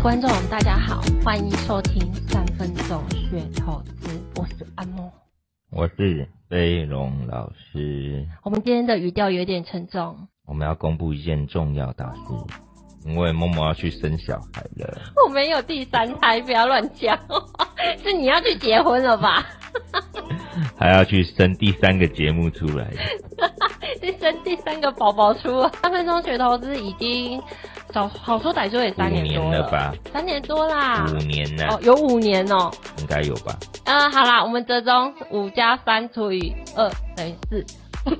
的观众，大家好，欢迎收听三分钟学投资，我是阿莫，我是飞龙老师。我们今天的语调有点沉重，我们要公布一件重要大事，因为默默要去生小孩了。我没有第三胎，不要乱讲，是你要去结婚了吧？还要去生第三个节目出来，去生第三个宝宝出。三分钟学投资已经。好好说歹说也三年多了，吧？三年多啦，五年了哦，有五年哦，应该有吧？啊、呃，好啦，我们折中五加三除以二等于四，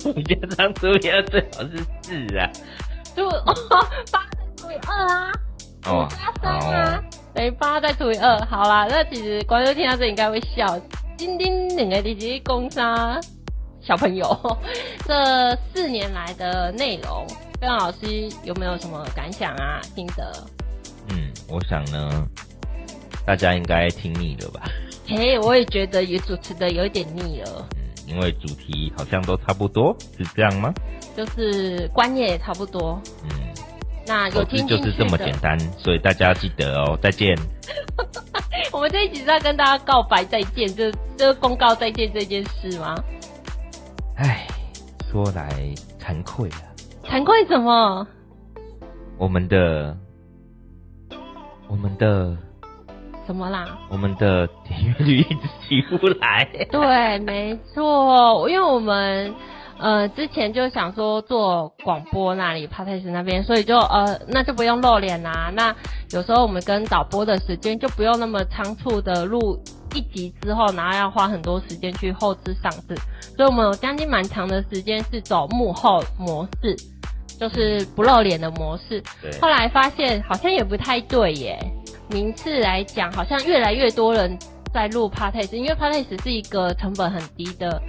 五加三除以二最好是四啊，就八除以二啊，五加三啊，等于八再除以二，好啦，那其实观众听到这应该会笑，叮叮两个弟弟攻杀小朋友，这四年来的内容。飞龙老师有没有什么感想啊？心得？嗯，我想呢，大家应该听腻了吧？嘿，我也觉得也主持的有点腻了。嗯，因为主题好像都差不多，是这样吗？就是观念也差不多。嗯，那有听就是这么简单，所以大家要记得哦。再见。我们这一集是在跟大家告白再见，就就公告再见这件事吗？唉，说来惭愧啊。惭愧什么？我们的，我们的什么啦？我们的点阅率一直起不来。对，没错，因为我们呃之前就想说做广播那里 Podcast 那边，所以就呃那就不用露脸啦。那有时候我们跟导播的时间就不用那么仓促的录一集之后，然后要花很多时间去后置上字，所以我们有将近蛮长的时间是走幕后模式。就是不露脸的模式，对。后来发现好像也不太对耶。名次来讲，好像越来越多人在录 Podcast，因为 Podcast 是一个成本很低的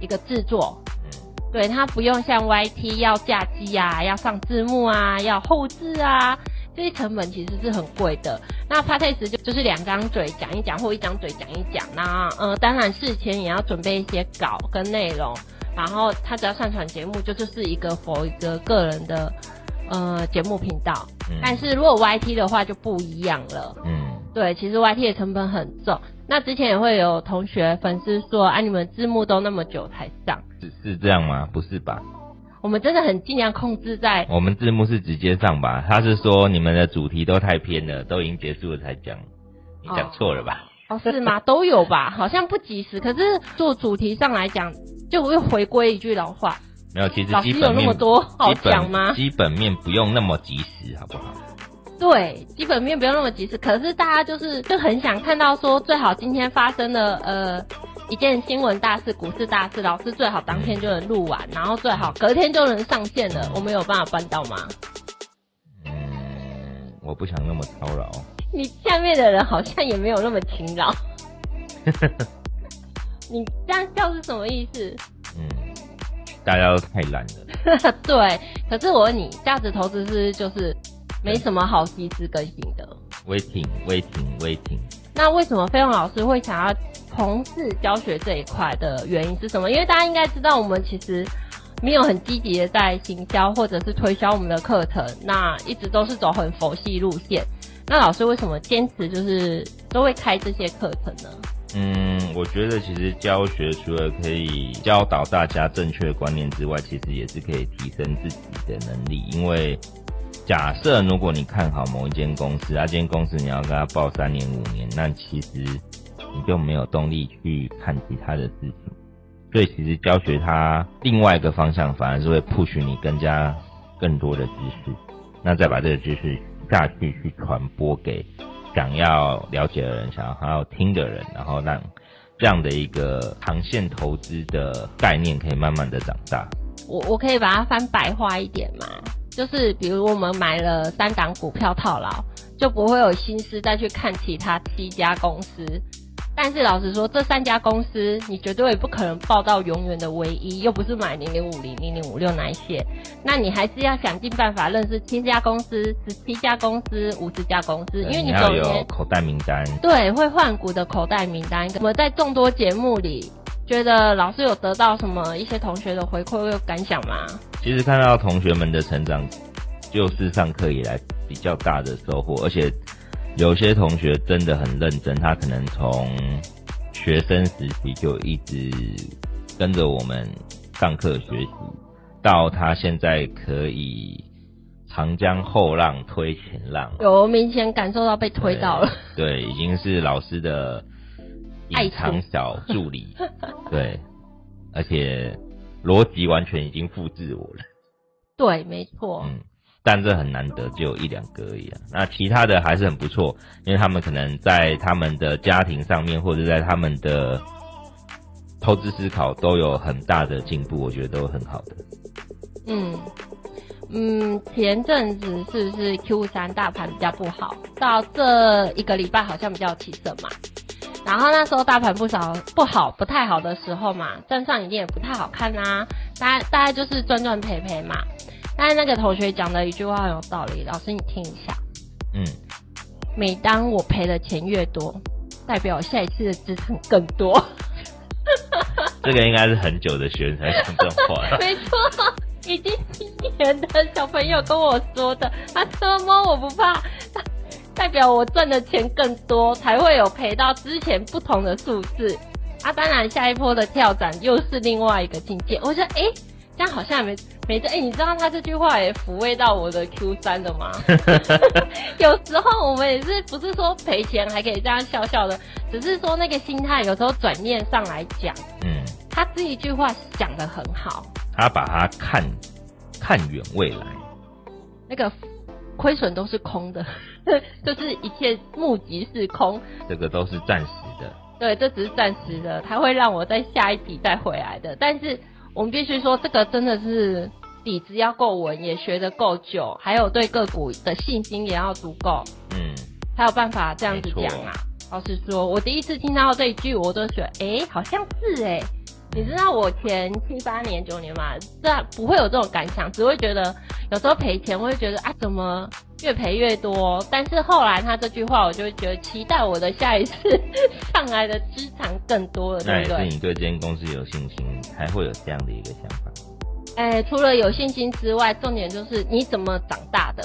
一个制作。嗯。对，它不用像 YT 要架机啊，要上字幕啊，要后制啊，这些成本其实是很贵的。那 Podcast 就就是两张嘴讲一讲，或一张嘴讲一讲。那呃，当然事前也要准备一些稿跟内容。然后他只要上传节目，就就是一个 for 一个个人的呃节目频道。嗯。但是如果 YT 的话就不一样了。嗯。对，其实 YT 的成本很重。那之前也会有同学粉丝说，啊，你们字幕都那么久才上，是是这样吗？不是吧？我们真的很尽量控制在。我们字幕是直接上吧？他是说你们的主题都太偏了，都已经结束了才讲，你讲错了吧？哦，哦，是吗？都有吧？好像不及时。可是做主题上来讲。就会回归一句老话，没有，其实基本面有那么多好讲吗？基本面不用那么及时，好不好？对，基本面不用那么及时。可是大家就是就很想看到说，最好今天发生了呃一件新闻大事、股市大事，老师最好当天就能录完，嗯，然后最好隔天就能上线了。我们有办法办到吗？嗯，我不想那么操劳。你下面的人好像也没有那么勤劳。你这样笑是什么意思？嗯，大家都太懒了。对，可是我问你，价值投资是就是没什么好及时更新的。Waiting，waiting，waiting。那为什么飞龙老师会想要从事教学这一块的原因是什么？因为大家应该知道，我们其实没有很积极的在行销或者是推销我们的课程，那一直都是走很佛系路线。那老师为什么坚持就是都会开这些课程呢？嗯，我觉得其实教学除了可以教导大家正确的观念之外，其实也是可以提升自己的能力。因为假设如果你看好某一间公司，那间公司你要跟他报三年五年，那其实你就没有动力去看其他的事情。所以其实教学它另外一个方向，反而是会 push 你更加更多的知识，那再把这个知识下去去传播给。想要了解的人，想要听的人，然后让这样的一个长线投资的概念可以慢慢的长大。我我可以把它翻白话一点嘛，就是比如我们买了三档股票套牢，就不会有心思再去看其他七家公司。但是老实说，这三家公司你绝对也不可能抱到永远的唯一，又不是买零零五零、零零五六那一些，那你还是要想尽办法认识七家公司、十七家公司、五十家公司，因为你总有口袋名单。对，会换股的口袋名单。我们在众多节目里，觉得老师有得到什么一些同学的回馈或感想吗？其实看到同学们的成长，就是上课以来比较大的收获，而且。有些同学真的很认真，他可能从学生时期就一直跟着我们上课学习，到他现在可以长江后浪推前浪，有明显感受到被推到了。对，对，已经是老师的隐藏小助理。对，而且逻辑完全已经复制我了。对，没错。嗯。但这很难得，就一两个而已啊。那其他的还是很不错，因为他们可能在他们的家庭上面，或者在他们的投资思考都有很大的进步，我觉得都很好的。嗯嗯，前阵子是不是 Q 三大盘比较不好？到这一个礼拜好像比较起色嘛。然后那时候大盘不少不好，不太好的时候嘛，站上一定也不太好看啊。大概大概就是赚赚赔赔嘛。但是那个同学讲的一句话很有道理，老师你听一下。嗯，每当我赔的钱越多，代表下一次的资产更多。这个应该是很久的学生才讲这种话。没错，已经七年的小朋友跟我说的。他说摸我不怕，代表我赚的钱更多，才会有赔到之前不同的数字。啊，当然下一波的跳涨又是另外一个境界。我说，哎、欸这样好像也没没这哎、欸，你知道他这句话也抚慰到我的 Q 三的吗？有时候我们也是不是说赔钱还可以这样笑笑的，只是说那个心态有时候转念上来讲，嗯，他这一句话讲的很好，他把它看看远未来，那个亏损都是空的，就是一切目即是空，这个都是暂时的，对，这只是暂时的，他会让我在下一笔再回来的，但是。我们必须说，这个真的是底子要够稳，也学得够久，还有对个股的信心也要足够，嗯，才有办法这样子讲啊。老实说，我第一次听到这一句，我都觉得，哎、欸，好像是哎、欸。你知道我前七八年、九年嘛，这不会有这种感想，只会觉得有时候赔钱，我会觉得啊，怎么越赔越多？但是后来他这句话，我就会觉得期待我的下一次 上来的资产更多了，对不对？那也是你对这间公司有信心，才会有这样的一个想法。哎、欸，除了有信心之外，重点就是你怎么长大的。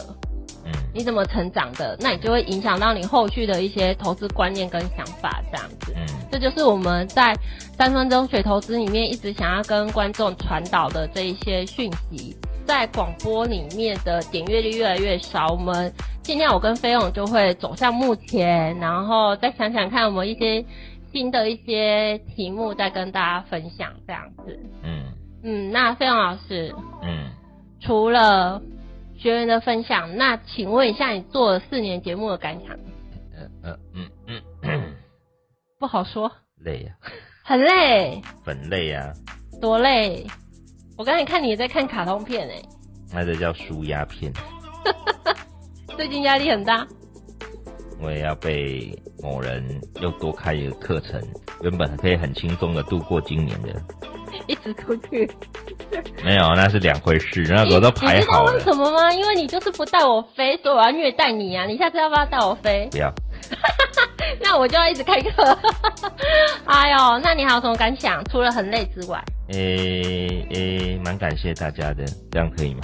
嗯你怎么成长的，那你就会影响到你后续的一些投资观念跟想法，这样子。嗯，这就是我们在三分钟学投资里面一直想要跟观众传导的这一些讯息，在广播里面的点阅率越来越少，我们尽量我跟飞勇就会走向目前，然后再想想看我们一些新的一些题目，再跟大家分享这样子。嗯嗯，那飞勇老师，嗯，除了。学员的分享，那请问一下，你做了四年节目的感想？呃呃嗯嗯嗯，不好说，累呀、啊，很累，很累呀、啊，多累？我刚才看你也在看卡通片诶，那个叫舒压片。最近压力很大，我也要被某人又多开一个课程，原本可以很轻松的度过今年的，一直出去。没有，那是两回事。那个都排好了。你知道为什么吗？因为你就是不带我飞，所以我要虐待你啊！你下次要不要带我飞？不要。那我就要一直开课。哎呦，那你还有什么感想？除了很累之外？诶、欸、诶、欸，蛮感谢大家的，这样可以吗？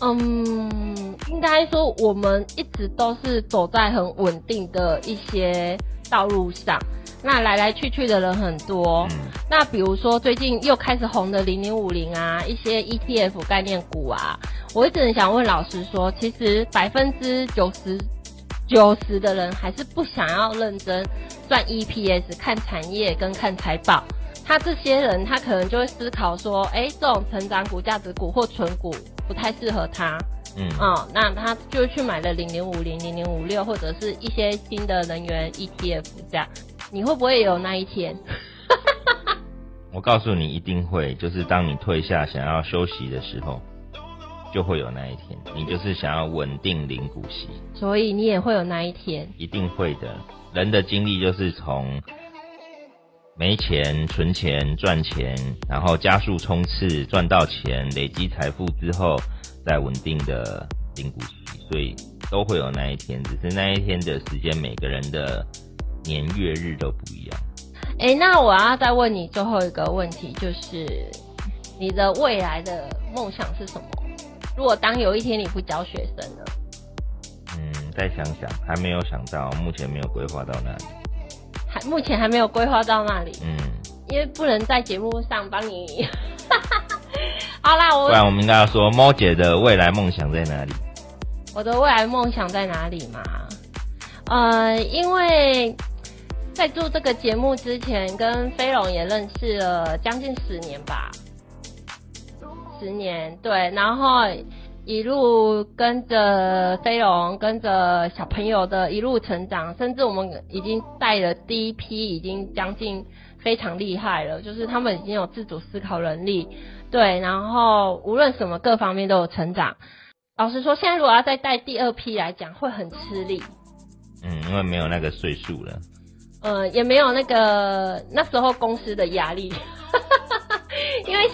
嗯，应该说我们一直都是走在很稳定的一些道路上。那来来去去的人很多，嗯、那比如说最近又开始红的零零五零啊，一些 ETF 概念股啊，我一直很想问老师说，其实百分之九十九十的人还是不想要认真赚 EPS、看产业跟看财报，他这些人他可能就会思考说，哎，这种成长股、价值股或存股不太适合他，嗯，哦，那他就去买了零零五零、零零五六或者是一些新的能源 ETF 这样。你会不会有那一天？我告诉你，一定会。就是当你退下想要休息的时候，就会有那一天。你就是想要稳定领股息，所以你也会有那一天。一定会的。人的经历就是从没钱、存钱、赚钱，然后加速冲刺，赚到钱，累积财富之后，再稳定的领股息。所以都会有那一天，只是那一天的时间，每个人的。年月日都不一样。哎、欸，那我要再问你最后一个问题，就是你的未来的梦想是什么？如果当有一天你不教学生了，嗯，再想想，还没有想到，目前没有规划到那里。还目前还没有规划到那里。嗯，因为不能在节目上帮你。好啦，我不然我们应该要说，猫姐的未来梦想在哪里？我的未来梦想在哪里嘛？呃，因为在做这个节目之前，跟飞龙也认识了将近十年吧。十年，对，然后一路跟着飞龙，跟着小朋友的一路成长，甚至我们已经带了第一批，已经将近非常厉害了，就是他们已经有自主思考能力，对，然后无论什么各方面都有成长。老实说，现在如果要再带第二批来讲，会很吃力。嗯，因为没有那个岁数了。呃，也没有那个那时候公司的压力。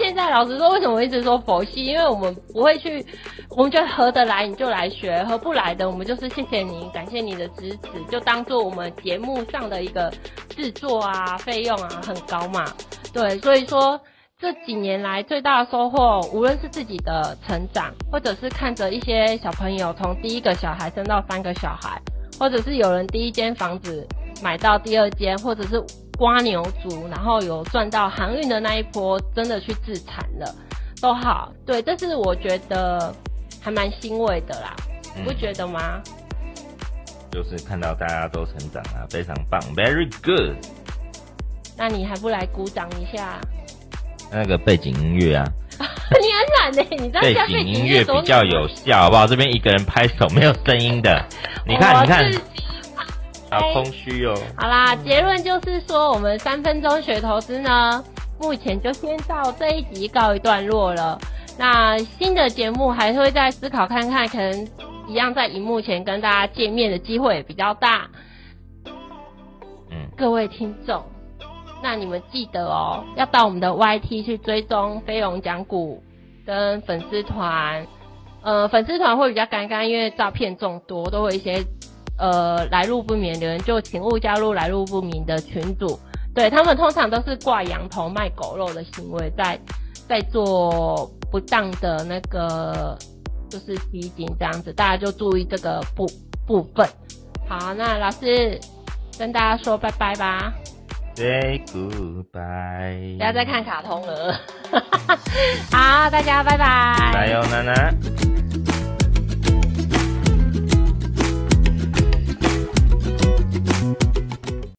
现在老实说，为什么我一直说佛系？因为我们不会去，我们觉得合得来你就来学，合不来的我们就是谢谢你，感谢你的支持，就当做我们节目上的一个制作啊，费用啊很高嘛。对，所以说这几年来最大的收获，无论是自己的成长，或者是看着一些小朋友从第一个小孩生到三个小孩，或者是有人第一间房子买到第二间，或者是。蜗牛族，然后有赚到航运的那一波，真的去自产了，都好，对，这是我觉得还蛮欣慰的啦，你不觉得吗？就是看到大家都成长啊，非常棒，very good。那你还不来鼓掌一下？那个背景音乐啊，你很懒呢，你知道背景音乐比较有效，好不好？这边一个人拍手没有声音的，你看，你看。好空虚哦。好啦，结论就是说，我们三分钟学投资呢，目前就先到这一集告一段落了。那新的节目还会再思考看看，可能一样在荧幕前跟大家见面的机会也比较大。嗯，各位听众，那你们记得哦，要到我们的 YT 去追踪飞龙讲股跟粉丝团。呃，粉丝团会比较尴尬，因为照片众多，都会一些。呃，来路不明的人就请勿加入来路不明的群组。对，他们通常都是挂羊头卖狗肉的行为，在在做不当的那个就是基金这样子，大家就注意这个部部分。好，那老师跟大家说拜拜吧。Say goodbye。不要再看卡通了。好，大家拜拜。加油，娜娜。